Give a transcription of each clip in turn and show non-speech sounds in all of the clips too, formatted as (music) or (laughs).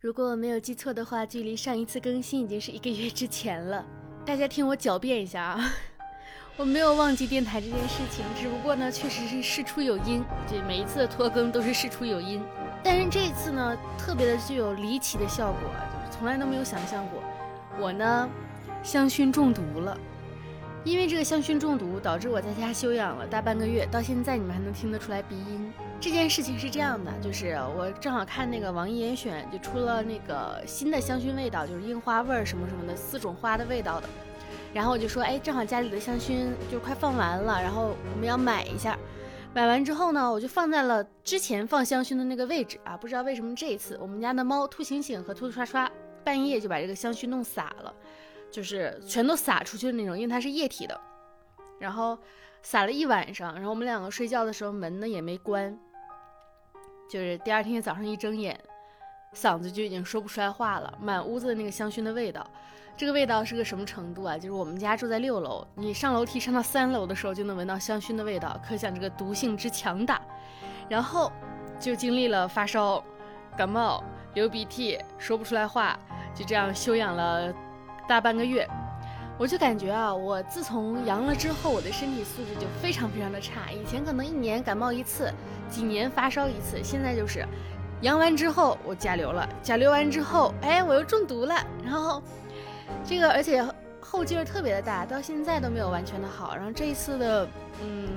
如果我没有记错的话，距离上一次更新已经是一个月之前了。大家听我狡辩一下啊，(laughs) 我没有忘记电台这件事情，只不过呢，确实是事出有因。这每一次的拖更都是事出有因，但是这次呢，特别的具有离奇的效果，就是从来都没有想象过。我呢，香薰中毒了。因为这个香薰中毒，导致我在家休养了大半个月，到现在你们还能听得出来鼻音。这件事情是这样的，就是我正好看那个网易严选就出了那个新的香薰味道，就是樱花味儿什么什么的四种花的味道的，然后我就说，哎，正好家里的香薰就快放完了，然后我们要买一下。买完之后呢，我就放在了之前放香薰的那个位置啊，不知道为什么这一次我们家的猫兔醒醒和兔兔刷刷半夜就把这个香薰弄洒了。就是全都洒出去的那种，因为它是液体的，然后洒了一晚上，然后我们两个睡觉的时候门呢也没关，就是第二天早上一睁眼，嗓子就已经说不出来话了，满屋子的那个香薰的味道，这个味道是个什么程度啊？就是我们家住在六楼，你上楼梯上到三楼的时候就能闻到香薰的味道，可想这个毒性之强大。然后就经历了发烧、感冒、流鼻涕、说不出来话，就这样休养了。大半个月，我就感觉啊，我自从阳了之后，我的身体素质就非常非常的差。以前可能一年感冒一次，几年发烧一次，现在就是阳完之后我甲流了，甲流完之后，哎，我又中毒了。然后这个而且后劲儿特别的大，到现在都没有完全的好。然后这一次的，嗯，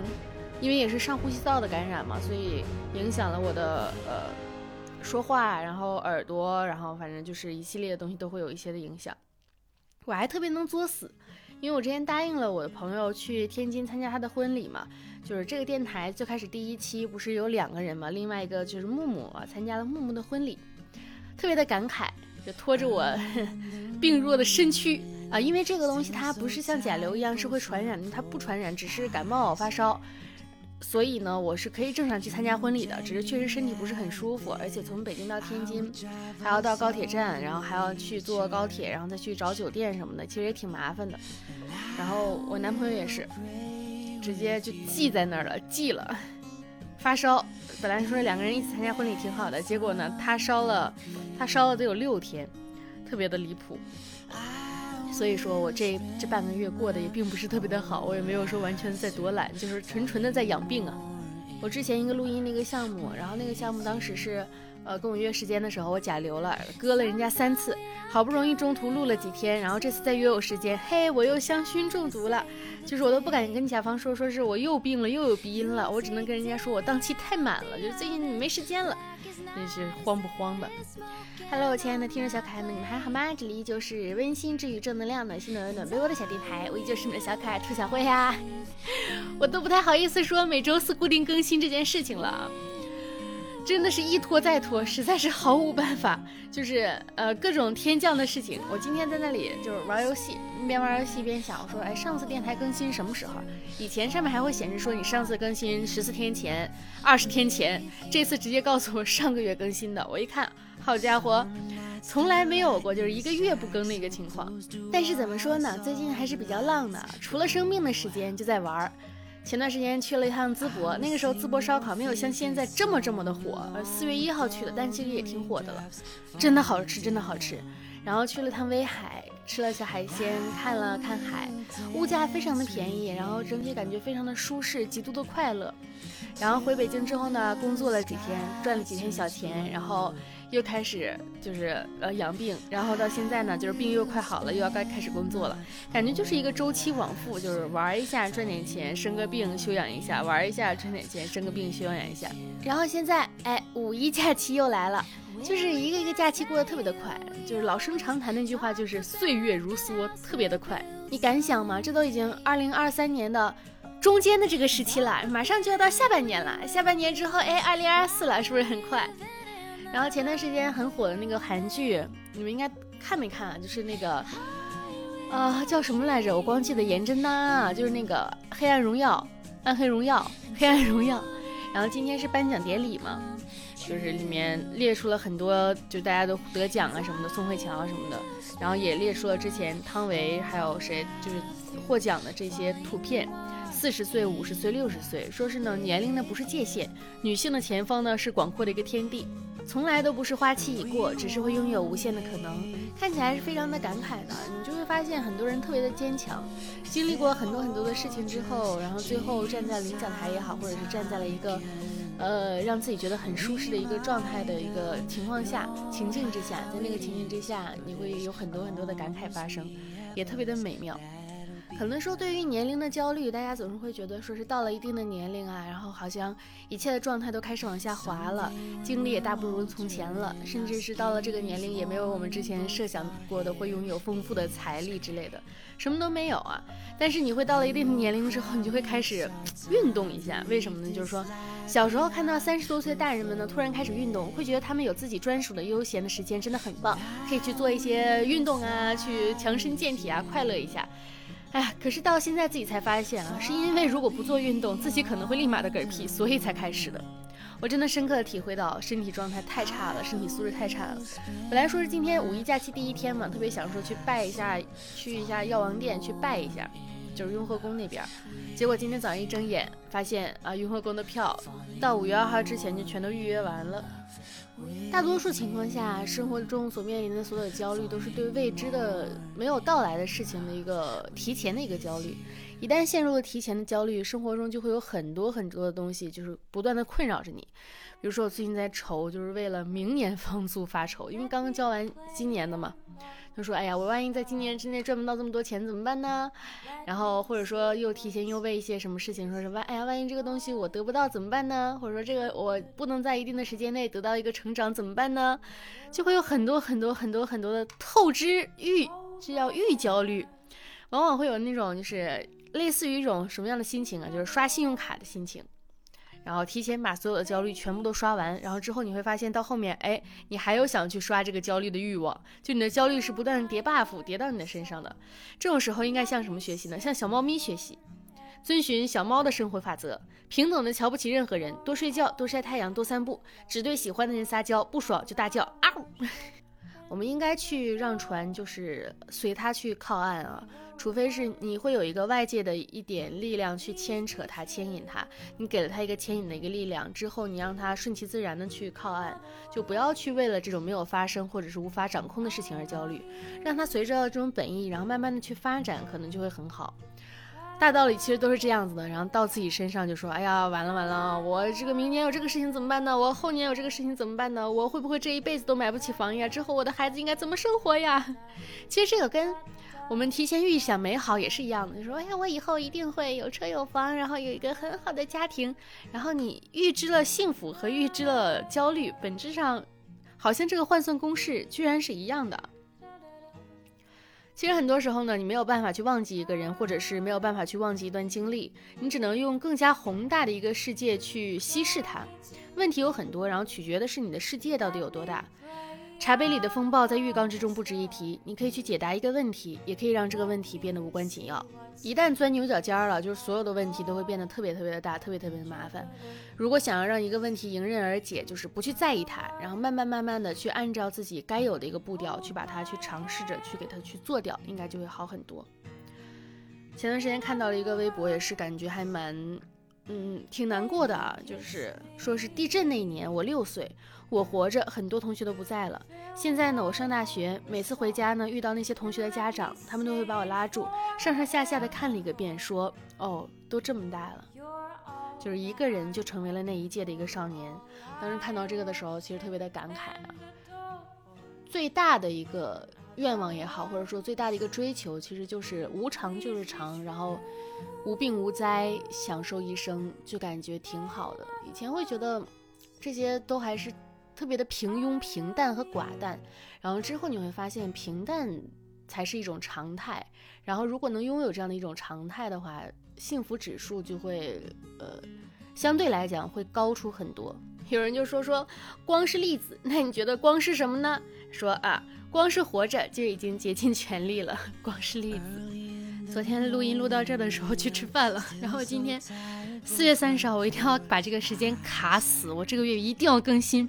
因为也是上呼吸道的感染嘛，所以影响了我的呃说话，然后耳朵，然后反正就是一系列的东西都会有一些的影响。我还特别能作死，因为我之前答应了我的朋友去天津参加他的婚礼嘛，就是这个电台最开始第一期不是有两个人嘛，另外一个就是木木啊，参加了木木的婚礼，特别的感慨，就拖着我 (laughs) 病弱的身躯啊，因为这个东西它不是像甲流一样是会传染的，它不传染，只是感冒发烧。所以呢，我是可以正常去参加婚礼的，只是确实身体不是很舒服，而且从北京到天津，还要到高铁站，然后还要去坐高铁，然后再去找酒店什么的，其实也挺麻烦的。然后我男朋友也是，直接就记在那儿了，记了。发烧，本来说两个人一起参加婚礼挺好的，结果呢，他烧了，他烧了得有六天，特别的离谱。所以说我这这半个月过得也并不是特别的好，我也没有说完全在躲懒，就是纯纯的在养病啊。我之前一个录音那个项目，然后那个项目当时是，呃，跟我约时间的时候我甲流了，割了人家三次，好不容易中途录了几天，然后这次再约我时间，嘿，我又香薰中毒了，就是我都不敢跟甲方说，说是我又病了又有鼻音了，我只能跟人家说我档期太满了，就是最近没时间了。真是慌不慌的？Hello，亲爱的听众小可爱们，你们还好吗？这里依旧是温馨治愈正能量、暖心暖暖被窝的小电台，我依旧是你的小可爱兔小慧呀。(laughs) 我都不太好意思说每周四固定更新这件事情了。真的是一拖再拖，实在是毫无办法。就是呃各种天降的事情。我今天在那里就是玩游戏，一边玩游戏一边想，我说哎上次电台更新什么时候？以前上面还会显示说你上次更新十四天前、二十天前，这次直接告诉我上个月更新的。我一看，好家伙，从来没有过就是一个月不更的一个情况。但是怎么说呢？最近还是比较浪的，除了生病的时间就在玩。前段时间去了一趟淄博，那个时候淄博烧烤没有像现在这么这么的火，四月一号去的，但其实也挺火的了，真的好吃，真的好吃。然后去了趟威海，吃了小海鲜，看了看海，物价非常的便宜，然后整体感觉非常的舒适，极度的快乐。然后回北京之后呢，工作了几天，赚了几天小钱，然后。又开始就是呃养病，然后到现在呢，就是病又快好了，又要该开始工作了，感觉就是一个周期往复，就是玩一下赚点钱，生个病休养一下，玩一下赚点钱，生个病休养一下。然后现在哎，五一假期又来了，就是一个一个假期过得特别的快，就是老生常谈那句话，就是岁月如梭，特别的快。你敢想吗？这都已经二零二三年的中间的这个时期了，马上就要到下半年了，下半年之后哎，二零二四了，是不是很快？然后前段时间很火的那个韩剧，你们应该看没看啊？就是那个，呃，叫什么来着？我光记得颜真呐，就是那个《黑暗荣耀》《暗黑荣耀》《黑暗荣耀》。然后今天是颁奖典礼嘛，就是里面列出了很多，就大家都得奖啊什么的，宋慧乔啊什么的。然后也列出了之前汤唯还有谁就是获奖的这些图片，四十岁、五十岁、六十岁，说是呢年龄呢不是界限，女性的前方呢是广阔的一个天地。从来都不是花期已过，只是会拥有无限的可能。看起来是非常的感慨的，你就会发现很多人特别的坚强，经历过很多很多的事情之后，然后最后站在领奖台也好，或者是站在了一个，呃，让自己觉得很舒适的一个状态的一个情况下、情境之下，在那个情境之下，你会有很多很多的感慨发生，也特别的美妙。可能说，对于年龄的焦虑，大家总是会觉得说是到了一定的年龄啊，然后好像一切的状态都开始往下滑了，精力也大不如从前了，甚至是到了这个年龄，也没有我们之前设想过的会拥有丰富的财力之类的，什么都没有啊。但是你会到了一定的年龄之后，你就会开始运动一下，为什么呢？就是说，小时候看到三十多岁大人们呢，突然开始运动，会觉得他们有自己专属的悠闲的时间，真的很棒，可以去做一些运动啊，去强身健体啊，快乐一下。哎呀，可是到现在自己才发现啊，是因为如果不做运动，自己可能会立马的嗝屁，所以才开始的。我真的深刻的体会到身体状态太差了，身体素质太差了。本来说是今天五一假期第一天嘛，特别想说去拜一下，去一下药王殿去拜一下，就是雍和宫那边。结果今天早上一睁眼，发现啊，雍和宫的票到五月二号之前就全都预约完了。大多数情况下，生活中所面临的所有焦虑，都是对未知的、没有到来的事情的一个提前的一个焦虑。一旦陷入了提前的焦虑，生活中就会有很多很多的东西，就是不断的困扰着你。比如说，我最近在愁，就是为了明年 (laughs) 房租发愁，因为刚刚交完今年的嘛。他说：“哎呀，我万一在今年之内赚不到这么多钱怎么办呢？然后或者说又提前又为一些什么事情，说是万哎呀，万一这个东西我得不到怎么办呢？或者说这个我不能在一定的时间内得到一个成长怎么办呢？就会有很多很多很多很多的透支欲，这叫欲焦虑，往往会有那种就是类似于一种什么样的心情啊？就是刷信用卡的心情。”然后提前把所有的焦虑全部都刷完，然后之后你会发现到后面，哎，你还有想去刷这个焦虑的欲望，就你的焦虑是不断叠 buff 叠到你的身上的。这种时候应该向什么学习呢？向小猫咪学习，遵循小猫的生活法则，平等的瞧不起任何人，多睡觉，多晒太阳，多散步，只对喜欢的人撒娇，不爽就大叫啊！(laughs) 我们应该去让船，就是随它去靠岸啊，除非是你会有一个外界的一点力量去牵扯它、牵引它，你给了它一个牵引的一个力量之后，你让它顺其自然的去靠岸，就不要去为了这种没有发生或者是无法掌控的事情而焦虑，让它随着这种本意，然后慢慢的去发展，可能就会很好。大道理其实都是这样子的，然后到自己身上就说：“哎呀，完了完了，我这个明年有这个事情怎么办呢？我后年有这个事情怎么办呢？我会不会这一辈子都买不起房呀？之后我的孩子应该怎么生活呀？” (laughs) 其实这个跟我们提前预想美好也是一样的，就说：“哎呀，我以后一定会有车有房，然后有一个很好的家庭。”然后你预知了幸福和预知了焦虑，本质上好像这个换算公式居然是一样的。其实很多时候呢，你没有办法去忘记一个人，或者是没有办法去忘记一段经历，你只能用更加宏大的一个世界去稀释它。问题有很多，然后取决的是你的世界到底有多大。茶杯里的风暴在浴缸之中不值一提，你可以去解答一个问题，也可以让这个问题变得无关紧要。一旦钻牛角尖了，就是所有的问题都会变得特别特别的大，特别特别的麻烦。如果想要让一个问题迎刃而解，就是不去在意它，然后慢慢慢慢的去按照自己该有的一个步调去把它去尝试着去给它去做掉，应该就会好很多。前段时间看到了一个微博，也是感觉还蛮，嗯，挺难过的啊，就是说是地震那一年，我六岁。我活着，很多同学都不在了。现在呢，我上大学，每次回家呢，遇到那些同学的家长，他们都会把我拉住，上上下下的看了一个遍，说：“哦，都这么大了。”就是一个人就成为了那一届的一个少年。当时看到这个的时候，其实特别的感慨啊。最大的一个愿望也好，或者说最大的一个追求，其实就是无常就是常，然后无病无灾，享受一生，就感觉挺好的。以前会觉得这些都还是。特别的平庸、平淡和寡淡，然后之后你会发现平淡才是一种常态。然后如果能拥有这样的一种常态的话，幸福指数就会呃相对来讲会高出很多。有人就说说光是粒子，那你觉得光是什么呢？说啊，光是活着就已经竭尽全力了。光是粒子。昨天录音录到这儿的时候去吃饭了，然后今天四月三十号我一定要把这个时间卡死，我这个月一定要更新。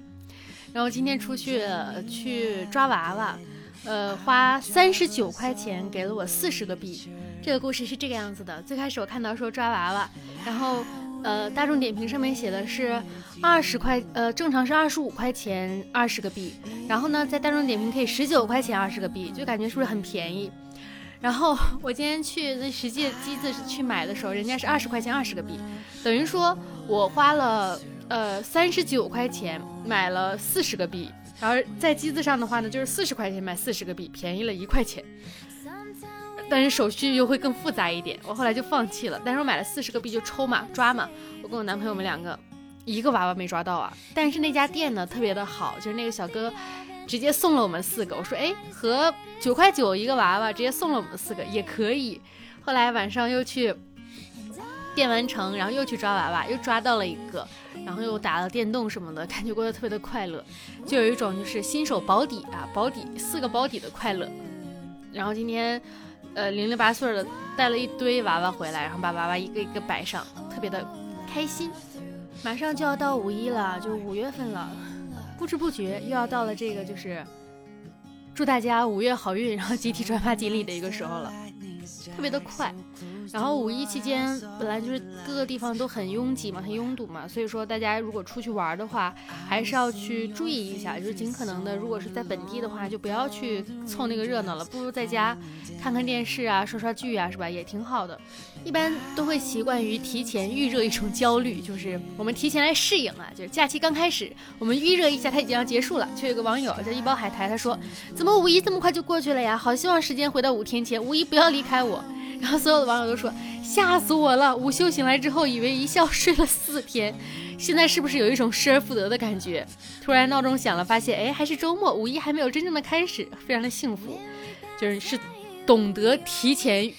然后今天出去去抓娃娃，呃，花三十九块钱给了我四十个币。这个故事是这个样子的：最开始我看到说抓娃娃，然后呃，大众点评上面写的是二十块，呃，正常是二十五块钱二十个币，然后呢，在大众点评可以十九块钱二十个币，就感觉是不是很便宜？然后我今天去那实际机子去买的时候，人家是二十块钱二十个币，等于说我花了呃三十九块钱买了四十个币，然后在机子上的话呢，就是四十块钱买四十个币，便宜了一块钱。但是手续又会更复杂一点，我后来就放弃了。但是我买了四十个币就抽嘛抓嘛，我跟我男朋友我们两个一个娃娃没抓到啊。但是那家店呢特别的好，就是那个小哥直接送了我们四个。我说哎，和九块九一个娃娃，直接送了我们四个也可以。后来晚上又去电玩城，然后又去抓娃娃，又抓到了一个，然后又打了电动什么的，感觉过得特别的快乐，就有一种就是新手保底啊，保底四个保底的快乐。然后今天。呃，零零八碎的带了一堆娃娃回来，然后把娃娃一个一个摆上，特别的开心。马上就要到五一了，就五月份了，不知不觉又要到了这个就是祝大家五月好运，然后集体转发锦鲤的一个时候了，特别的快。然后五一期间本来就是各个地方都很拥挤嘛，很拥堵嘛，所以说大家如果出去玩的话，还是要去注意一下，就是尽可能的，如果是在本地的话，就不要去凑那个热闹了，不如在家看看电视啊，刷刷剧啊，是吧？也挺好的。一般都会习惯于提前预热一种焦虑，就是我们提前来适应啊，就是假期刚开始，我们预热一下，它已经要结束了。就有个网友叫一包海苔，他说：“怎么五一这么快就过去了呀？好希望时间回到五天前，五一不要离开我。”然后所有的网友都说吓死我了！午休醒来之后，以为一觉睡了四天，现在是不是有一种失而复得的感觉？突然闹钟响了，发现哎还是周末，五一还没有真正的开始，非常的幸福，就是是懂得提前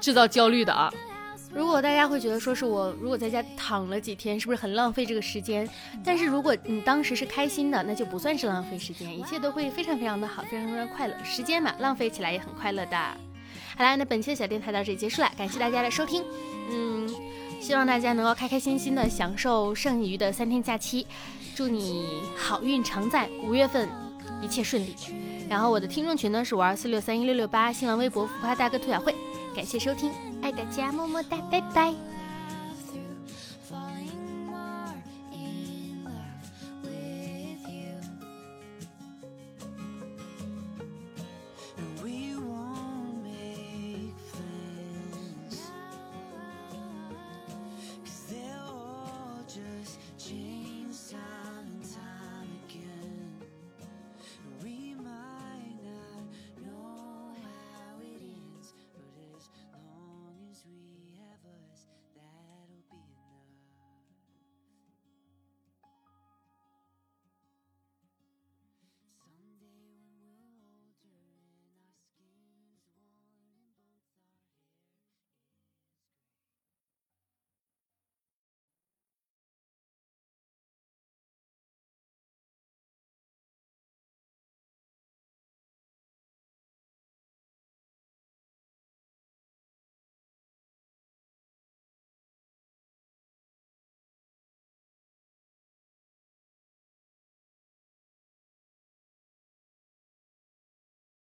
制造焦虑的啊。如果大家会觉得说是我如果在家躺了几天，是不是很浪费这个时间？但是如果你当时是开心的，那就不算是浪费时间，一切都会非常非常的好，非常非常快乐。时间嘛，浪费起来也很快乐的。好啦，那本期的小电台到这里结束了，感谢大家的收听。嗯，希望大家能够开开心心的享受剩余的三天假期，祝你好运常在，五月份一切顺利。然后我的听众群呢是五二四六三一六六八，新浪微博浮夸大哥兔小慧，感谢收听，爱大家，么么哒，拜拜。